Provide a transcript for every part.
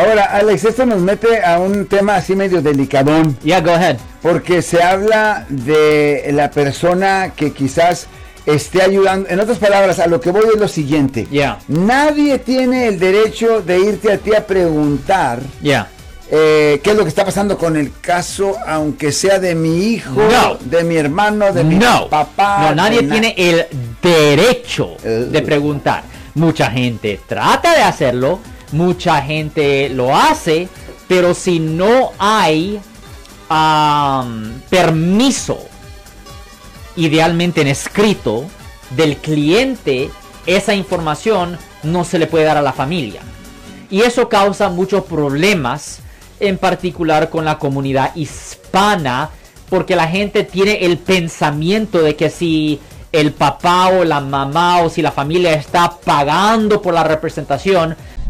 Ahora, Alex, esto nos mete a un tema así medio delicadón. Yeah, go ahead. Porque se habla de la persona que quizás esté ayudando. En otras palabras, a lo que voy es lo siguiente. Yeah. Nadie tiene el derecho de irte a ti a preguntar Yeah. eh, qué es lo que está pasando con el caso, aunque sea de mi hijo, No. de mi hermano, de mi No, papá. no, nadie na- tiene el derecho de preguntar. Mucha gente trata de hacerlo, mucha gente lo hace, pero si no hay permiso, idealmente en escrito, del cliente, esa información no se le puede dar a la familia. Y eso causa muchos problemas, en particular con la comunidad hispana, porque la gente tiene el pensamiento de que si el papá o la mamá o si la familia está pagando por la representación,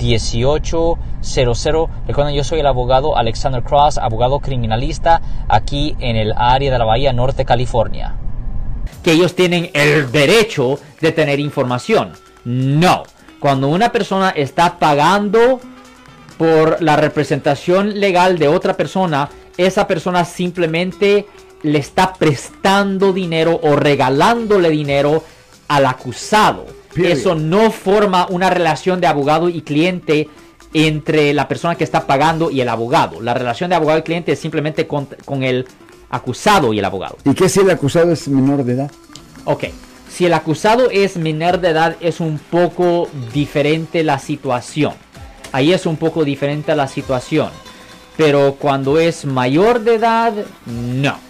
1-800-530-1800. Recuerden, yo soy el abogado Alexander Cross, abogado criminalista aquí en el área de la Bahía Norte, California. que ellos tienen el derecho de tener información. No. Cuando una persona está pagando por la representación legal de otra persona, esa persona simplemente le está prestando dinero o regalándole dinero al acusado. Period. Eso no forma una relación de abogado y cliente entre la persona que está pagando y el abogado. La relación de abogado y cliente es simplemente con, con el acusado y el abogado. ¿Y qué si el acusado es menor de edad? Ok, si el acusado es menor de edad es un poco diferente la situación. Ahí es un poco diferente la situación. Pero cuando es mayor de edad, no.